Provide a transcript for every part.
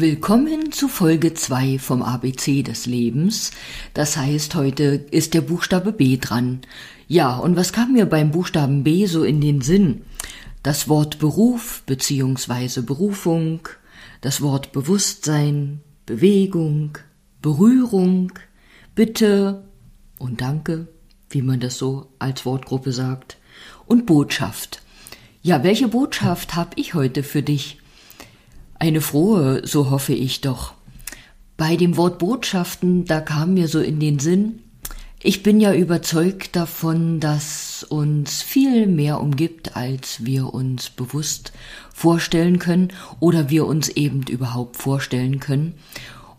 Willkommen zu Folge 2 vom ABC des Lebens. Das heißt, heute ist der Buchstabe B dran. Ja, und was kam mir beim Buchstaben B so in den Sinn? Das Wort Beruf bzw. Berufung, das Wort Bewusstsein, Bewegung, Berührung, Bitte und Danke, wie man das so als Wortgruppe sagt, und Botschaft. Ja, welche Botschaft habe ich heute für dich? Eine frohe, so hoffe ich doch. Bei dem Wort Botschaften, da kam mir so in den Sinn, ich bin ja überzeugt davon, dass uns viel mehr umgibt, als wir uns bewusst vorstellen können oder wir uns eben überhaupt vorstellen können.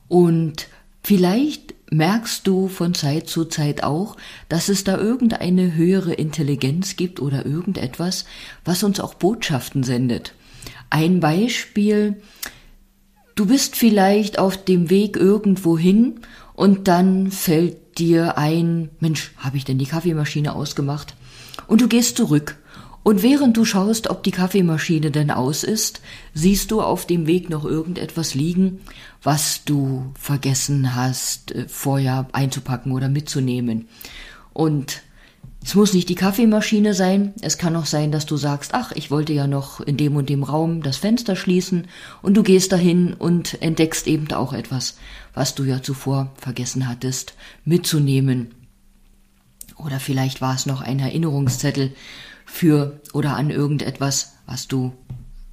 Und vielleicht merkst du von Zeit zu Zeit auch, dass es da irgendeine höhere Intelligenz gibt oder irgendetwas, was uns auch Botschaften sendet. Ein Beispiel, du bist vielleicht auf dem Weg irgendwo hin und dann fällt dir ein, Mensch, habe ich denn die Kaffeemaschine ausgemacht? Und du gehst zurück. Und während du schaust, ob die Kaffeemaschine denn aus ist, siehst du auf dem Weg noch irgendetwas liegen, was du vergessen hast, äh, vorher einzupacken oder mitzunehmen. Und es muss nicht die Kaffeemaschine sein, es kann auch sein, dass du sagst, ach, ich wollte ja noch in dem und dem Raum das Fenster schließen und du gehst dahin und entdeckst eben auch etwas, was du ja zuvor vergessen hattest mitzunehmen. Oder vielleicht war es noch ein Erinnerungszettel für oder an irgendetwas, was du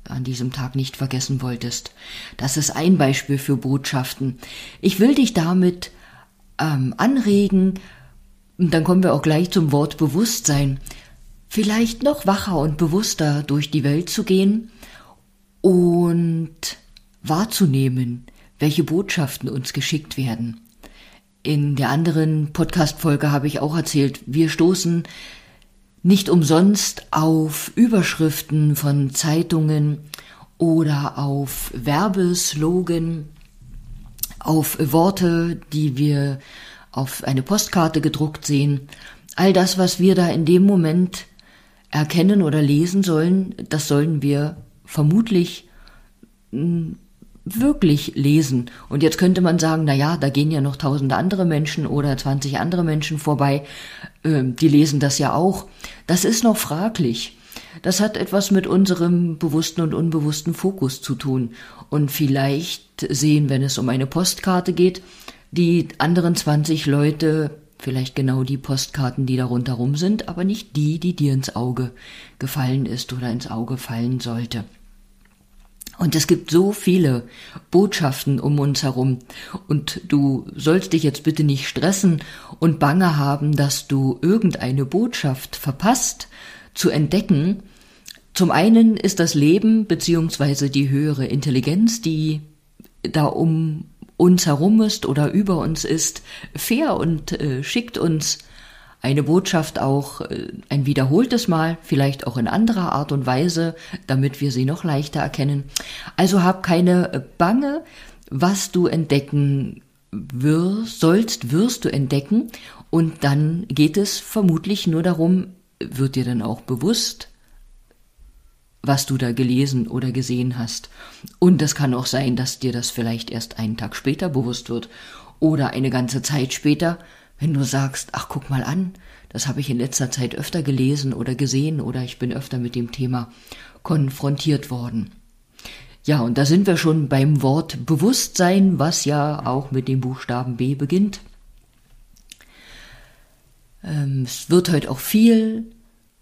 an diesem Tag nicht vergessen wolltest. Das ist ein Beispiel für Botschaften. Ich will dich damit ähm, anregen, und dann kommen wir auch gleich zum Wort Bewusstsein. Vielleicht noch wacher und bewusster durch die Welt zu gehen und wahrzunehmen, welche Botschaften uns geschickt werden. In der anderen Podcast-Folge habe ich auch erzählt, wir stoßen nicht umsonst auf Überschriften von Zeitungen oder auf Werbeslogan, auf Worte, die wir auf eine Postkarte gedruckt sehen. All das, was wir da in dem Moment erkennen oder lesen sollen, das sollen wir vermutlich hm, wirklich lesen. Und jetzt könnte man sagen, na ja, da gehen ja noch tausende andere Menschen oder 20 andere Menschen vorbei, äh, die lesen das ja auch. Das ist noch fraglich. Das hat etwas mit unserem bewussten und unbewussten Fokus zu tun. Und vielleicht sehen, wenn es um eine Postkarte geht, die anderen 20 Leute vielleicht genau die Postkarten, die da rundherum sind, aber nicht die, die dir ins Auge gefallen ist oder ins Auge fallen sollte. Und es gibt so viele Botschaften um uns herum. Und du sollst dich jetzt bitte nicht stressen und bange haben, dass du irgendeine Botschaft verpasst zu entdecken. Zum einen ist das Leben beziehungsweise die höhere Intelligenz, die da um uns herum ist oder über uns ist, fair und äh, schickt uns eine Botschaft auch äh, ein wiederholtes Mal, vielleicht auch in anderer Art und Weise, damit wir sie noch leichter erkennen. Also hab keine äh, Bange, was du entdecken wirst, sollst, wirst du entdecken und dann geht es vermutlich nur darum, wird dir dann auch bewusst, was du da gelesen oder gesehen hast. Und es kann auch sein, dass dir das vielleicht erst einen Tag später bewusst wird oder eine ganze Zeit später, wenn du sagst, ach guck mal an, das habe ich in letzter Zeit öfter gelesen oder gesehen oder ich bin öfter mit dem Thema konfrontiert worden. Ja, und da sind wir schon beim Wort Bewusstsein, was ja auch mit dem Buchstaben B beginnt. Ähm, es wird heute auch viel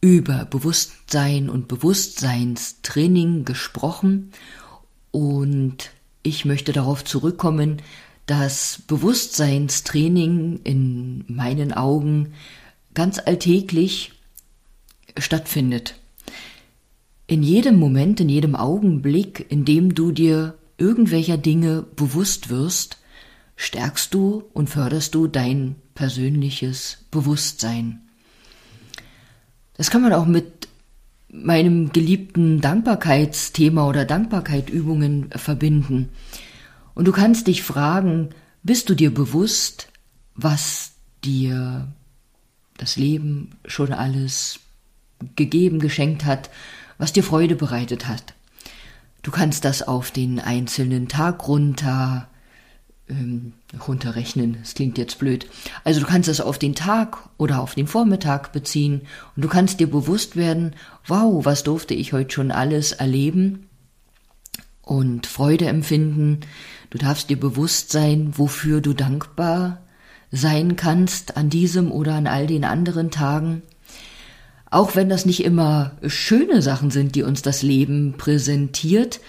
über Bewusstsein und Bewusstseinstraining gesprochen und ich möchte darauf zurückkommen, dass Bewusstseinstraining in meinen Augen ganz alltäglich stattfindet. In jedem Moment, in jedem Augenblick, in dem du dir irgendwelcher Dinge bewusst wirst, stärkst du und förderst du dein persönliches Bewusstsein. Das kann man auch mit meinem geliebten Dankbarkeitsthema oder Dankbarkeitübungen verbinden. Und du kannst dich fragen, bist du dir bewusst, was dir das Leben schon alles gegeben, geschenkt hat, was dir Freude bereitet hat? Du kannst das auf den einzelnen Tag runter ähm, runterrechnen. Das klingt jetzt blöd. Also du kannst das auf den Tag oder auf den Vormittag beziehen und du kannst dir bewusst werden, wow, was durfte ich heute schon alles erleben und Freude empfinden. Du darfst dir bewusst sein, wofür du dankbar sein kannst an diesem oder an all den anderen Tagen. Auch wenn das nicht immer schöne Sachen sind, die uns das Leben präsentiert,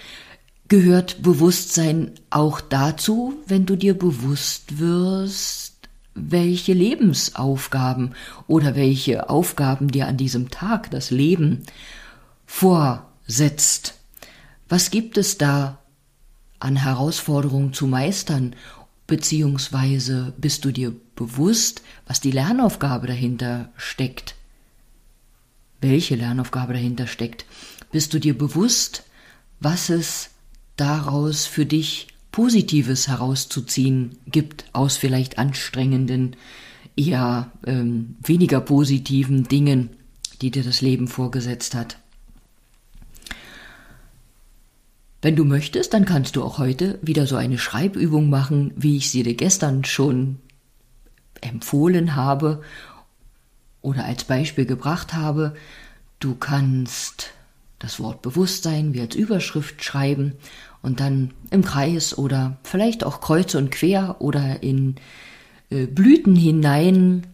gehört Bewusstsein auch dazu, wenn du dir bewusst wirst, welche Lebensaufgaben oder welche Aufgaben dir an diesem Tag das Leben vorsetzt. Was gibt es da an Herausforderungen zu meistern? Beziehungsweise bist du dir bewusst, was die Lernaufgabe dahinter steckt? Welche Lernaufgabe dahinter steckt? Bist du dir bewusst, was es daraus für dich Positives herauszuziehen gibt aus vielleicht anstrengenden, eher ähm, weniger positiven Dingen, die dir das Leben vorgesetzt hat. Wenn du möchtest, dann kannst du auch heute wieder so eine Schreibübung machen, wie ich sie dir gestern schon empfohlen habe oder als Beispiel gebracht habe. Du kannst das Wort Bewusstsein wie als Überschrift schreiben und dann im Kreis oder vielleicht auch kreuz und quer oder in äh, Blüten hinein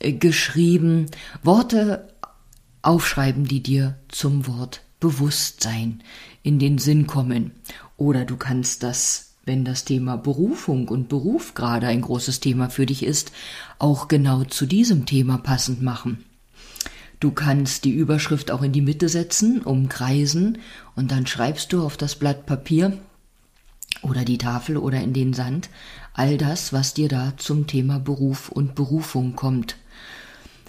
äh, geschrieben Worte aufschreiben, die dir zum Wort Bewusstsein in den Sinn kommen. Oder du kannst das, wenn das Thema Berufung und Beruf gerade ein großes Thema für dich ist, auch genau zu diesem Thema passend machen. Du kannst die Überschrift auch in die Mitte setzen, umkreisen und dann schreibst du auf das Blatt Papier oder die Tafel oder in den Sand all das, was dir da zum Thema Beruf und Berufung kommt.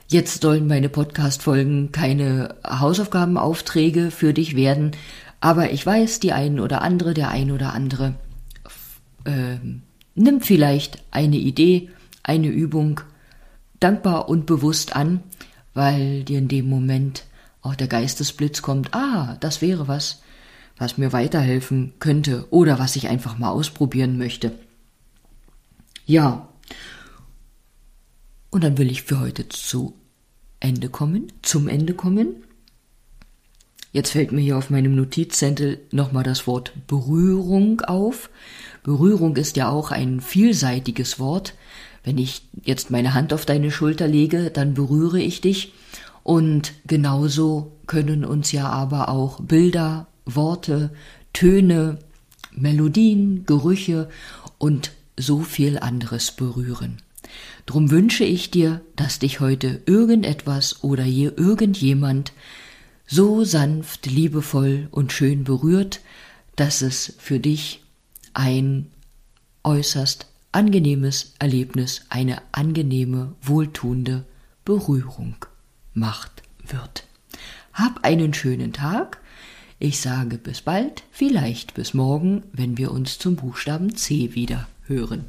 Jetzt sollen meine Podcast-Folgen keine Hausaufgabenaufträge für dich werden, aber ich weiß, die einen oder andere, der ein oder andere äh, nimmt vielleicht eine Idee, eine Übung dankbar und bewusst an weil dir in dem Moment auch der Geistesblitz kommt, ah, das wäre was, was mir weiterhelfen könnte oder was ich einfach mal ausprobieren möchte. Ja. Und dann will ich für heute zu Ende kommen, zum Ende kommen. Jetzt fällt mir hier auf meinem Notizzettel nochmal das Wort Berührung auf. Berührung ist ja auch ein vielseitiges Wort. Wenn ich jetzt meine Hand auf deine Schulter lege, dann berühre ich dich. Und genauso können uns ja aber auch Bilder, Worte, Töne, Melodien, Gerüche und so viel anderes berühren. Drum wünsche ich dir, dass dich heute irgendetwas oder je irgendjemand so sanft, liebevoll und schön berührt, dass es für dich ein äußerst angenehmes Erlebnis, eine angenehme, wohltuende Berührung macht wird. Hab einen schönen Tag. Ich sage bis bald, vielleicht bis morgen, wenn wir uns zum Buchstaben C wieder hören.